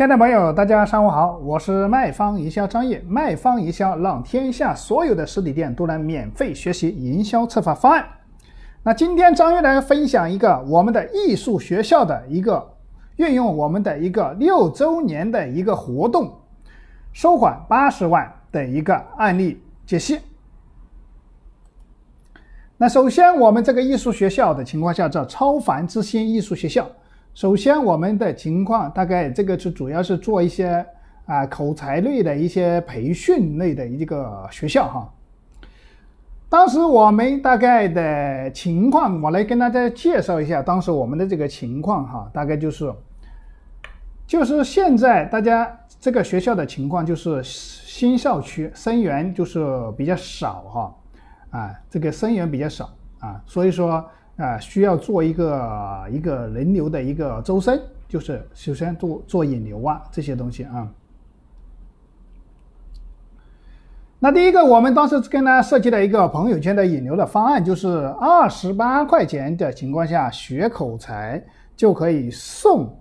亲爱的朋友，大家上午好，我是卖方营销张业，卖方营销让天下所有的实体店都能免费学习营销策划方案。那今天张月来分享一个我们的艺术学校的一个运用我们的一个六周年的一个活动，收款八十万的一个案例解析。那首先，我们这个艺术学校的情况下叫超凡之星艺术学校。首先，我们的情况大概这个是主要是做一些啊口才类的一些培训类的一个学校哈。当时我们大概的情况，我来跟大家介绍一下当时我们的这个情况哈。大概就是，就是现在大家这个学校的情况就是新校区生源就是比较少哈，啊这个生源比较少啊，所以说。啊，需要做一个一个人流的一个周身，就是首先做做引流啊这些东西啊。那第一个，我们当时跟他设计了一个朋友圈的引流的方案，就是二十八块钱的情况下学口才就可以送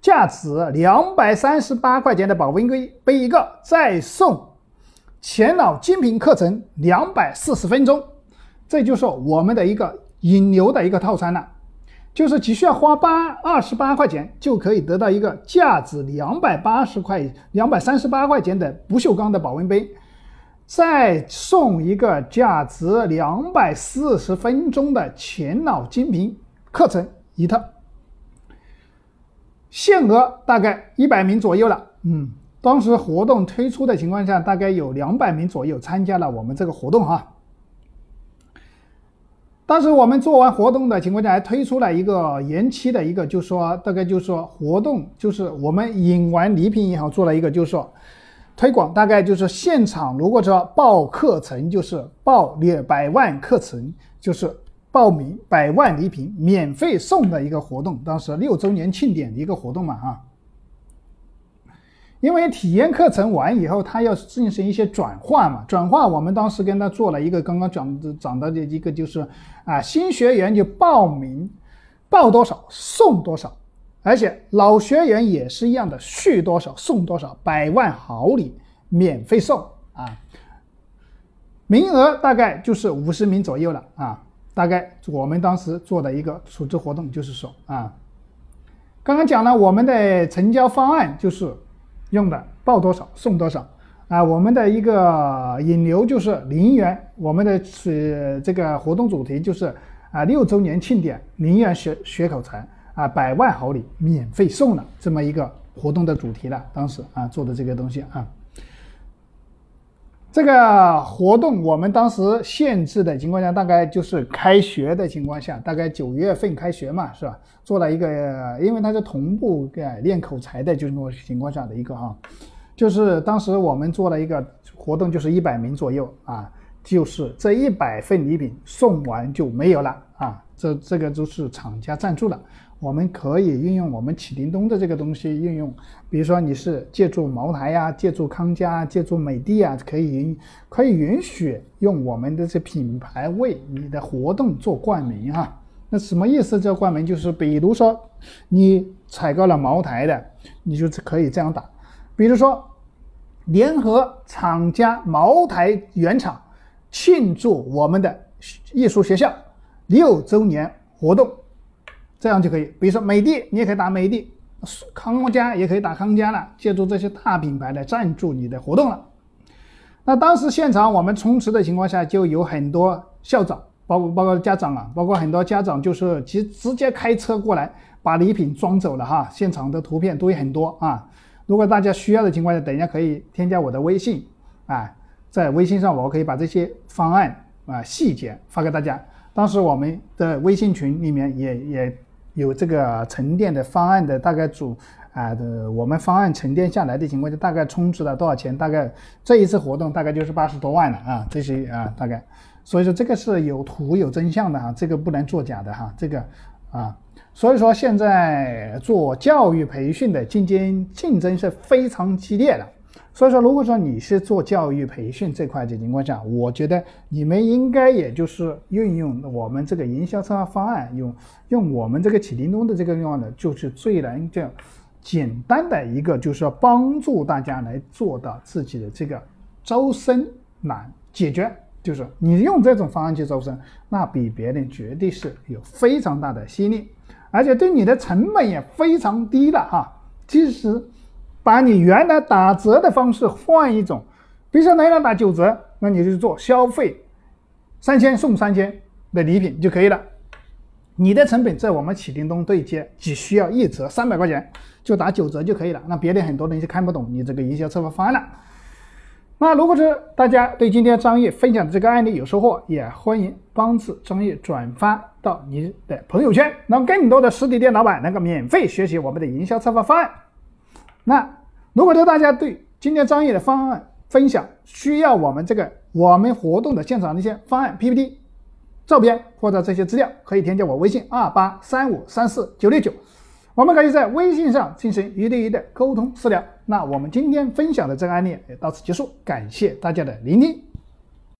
价值两百三十八块钱的保温杯杯一个，再送前脑精品课程两百四十分钟，这就是我们的一个。引流的一个套餐了，就是只需要花八二十八块钱就可以得到一个价值两百八十块、两百三十八块钱的不锈钢的保温杯，再送一个价值两百四十分钟的前脑精品课程一套，限额大概一百名左右了。嗯，当时活动推出的情况下，大概有两百名左右参加了我们这个活动哈。当时我们做完活动的情况下，还推出了一个延期的一个，就说大概就是说活动，就是我们引完礼品以后做了一个，就是说推广，大概就是现场如果说报课程，就是报两百万课程，就是报名百万礼品免费送的一个活动。当时六周年庆典的一个活动嘛，哈。因为体验课程完以后，他要进行一些转化嘛，转化我们当时跟他做了一个刚刚讲的讲到的一个就是啊，新学员就报名报多少送多少，而且老学员也是一样的，续多少送多少，百万好礼免费送啊，名额大概就是五十名左右了啊，大概我们当时做的一个组织活动就是说啊，刚刚讲了我们的成交方案就是。用的报多少送多少啊！我们的一个引流就是零元，我们的是这个活动主题就是啊六周年庆典零元学学口才啊百万好礼免费送了这么一个活动的主题了。当时啊做的这个东西啊。这个活动我们当时限制的情况下，大概就是开学的情况下，大概九月份开学嘛，是吧？做了一个，因为它是同步给练口才的，就是那种情况下的一个啊，就是当时我们做了一个活动，就是一百名左右啊，就是这一百份礼品送完就没有了啊，这这个都是厂家赞助的。我们可以运用我们启灵东的这个东西运用，比如说你是借助茅台呀，借助康佳，借助美的啊，可以允可以允许用我们的这品牌为你的活动做冠名哈。那什么意思？叫冠名就是比如说你采购了茅台的，你就可以这样打，比如说联合厂家茅台原厂庆祝我们的艺术学校六周年活动。这样就可以，比如说美的，你也可以打美的；康佳也可以打康佳了。借助这些大品牌来赞助你的活动了。那当时现场我们充斥的情况下，就有很多校长，包括包括家长啊，包括很多家长就是直直接开车过来把礼品装走了哈。现场的图片都有很多啊。如果大家需要的情况下，等一下可以添加我的微信啊，在微信上我可以把这些方案啊细节发给大家。当时我们的微信群里面也也。有这个沉淀的方案的大概主啊的，我们方案沉淀下来的情况下，大概充值了多少钱？大概这一次活动大概就是八十多万了啊，这些啊大概，所以说这个是有图有真相的哈，这个不能作假的哈，这个啊，所以说现在做教育培训的竞争竞争是非常激烈的。所以说，如果说你是做教育培训这块的情况下，我觉得你们应该也就是运用我们这个营销策划方案，用用我们这个启灵东的这个用的，就是最能这样简单的一个，就是说帮助大家来做到自己的这个招生难解决。就是你用这种方案去招生，那比别人绝对是有非常大的吸引力，而且对你的成本也非常低的哈。其实，把你原来打折的方式换一种，比如说来人打九折，那你就做消费三千送三千的礼品就可以了。你的成本在我们启叮咚对接，只需要一折三百块钱，就打九折就可以了。那别的很多人就看不懂你这个营销策划方案了。那如果是大家对今天张毅分享的这个案例有收获，也欢迎帮助张毅转发到你的朋友圈，让更多的实体店老板能够免费学习我们的营销策划方案。那如果说大家对今天张毅的方案分享需要我们这个我们活动的现场的一些方案 PPT。照片或者这些资料可以添加我微信二八三五三四九六九，我们可以在微信上进行一对一的沟通私聊。那我们今天分享的这个案例也到此结束，感谢大家的聆听。